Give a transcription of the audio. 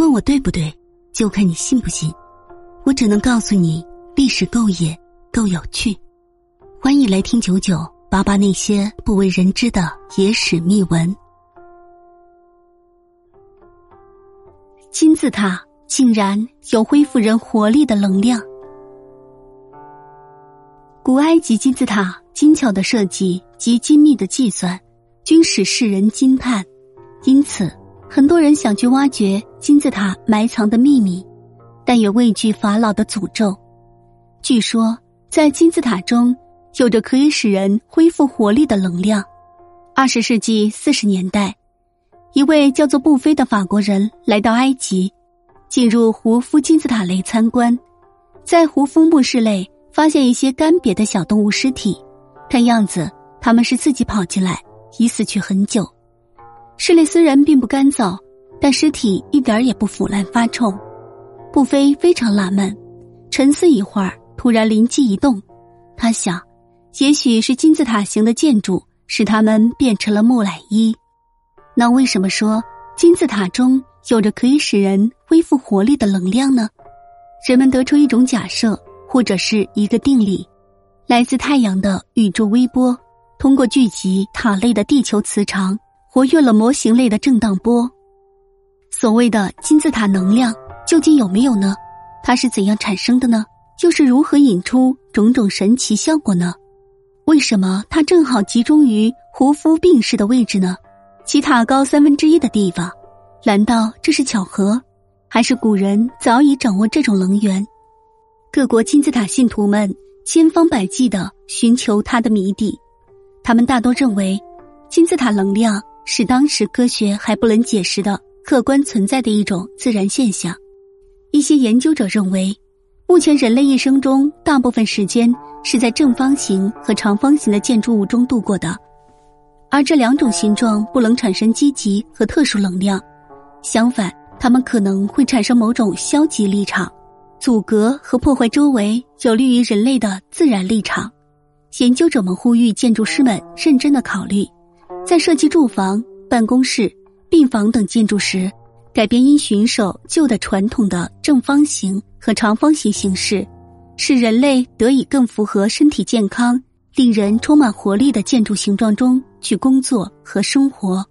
问我对不对，就看你信不信。我只能告诉你，历史够野，够有趣。欢迎来听九九八八那些不为人知的野史秘闻。金字塔竟然有恢复人活力的能量。古埃及金字塔精巧的设计及精密的计算，均使世人惊叹。因此，很多人想去挖掘金字塔埋藏的秘密，但也畏惧法老的诅咒。据说，在金字塔中有着可以使人恢复活力的能量。二十世纪四十年代，一位叫做布菲的法国人来到埃及，进入胡夫金字塔内参观，在胡夫墓室内发现一些干瘪的小动物尸体，看样子他们是自己跑进来，已死去很久。室内虽然并不干燥，但尸体一点也不腐烂发臭。布菲非常纳闷，沉思一会儿，突然灵机一动，他想，也许是金字塔形的建筑使他们变成了木乃伊。那为什么说金字塔中有着可以使人恢复活力的能量呢？人们得出一种假设，或者是一个定理：来自太阳的宇宙微波，通过聚集塔类的地球磁场。活跃了模型类的震荡波。所谓的金字塔能量究竟有没有呢？它是怎样产生的呢？就是如何引出种种神奇效果呢？为什么它正好集中于胡夫病逝的位置呢？其塔高三分之一的地方，难道这是巧合，还是古人早已掌握这种能源？各国金字塔信徒们千方百计的寻求它的谜底，他们大多认为金字塔能量。是当时科学还不能解释的客观存在的一种自然现象。一些研究者认为，目前人类一生中大部分时间是在正方形和长方形的建筑物中度过的，而这两种形状不能产生积极和特殊能量，相反，它们可能会产生某种消极立场，阻隔和破坏周围有利于人类的自然立场。研究者们呼吁建筑师们认真的考虑。在设计住房、办公室、病房等建筑时，改变因循守旧的传统的正方形和长方形形式，使人类得以更符合身体健康、令人充满活力的建筑形状中去工作和生活。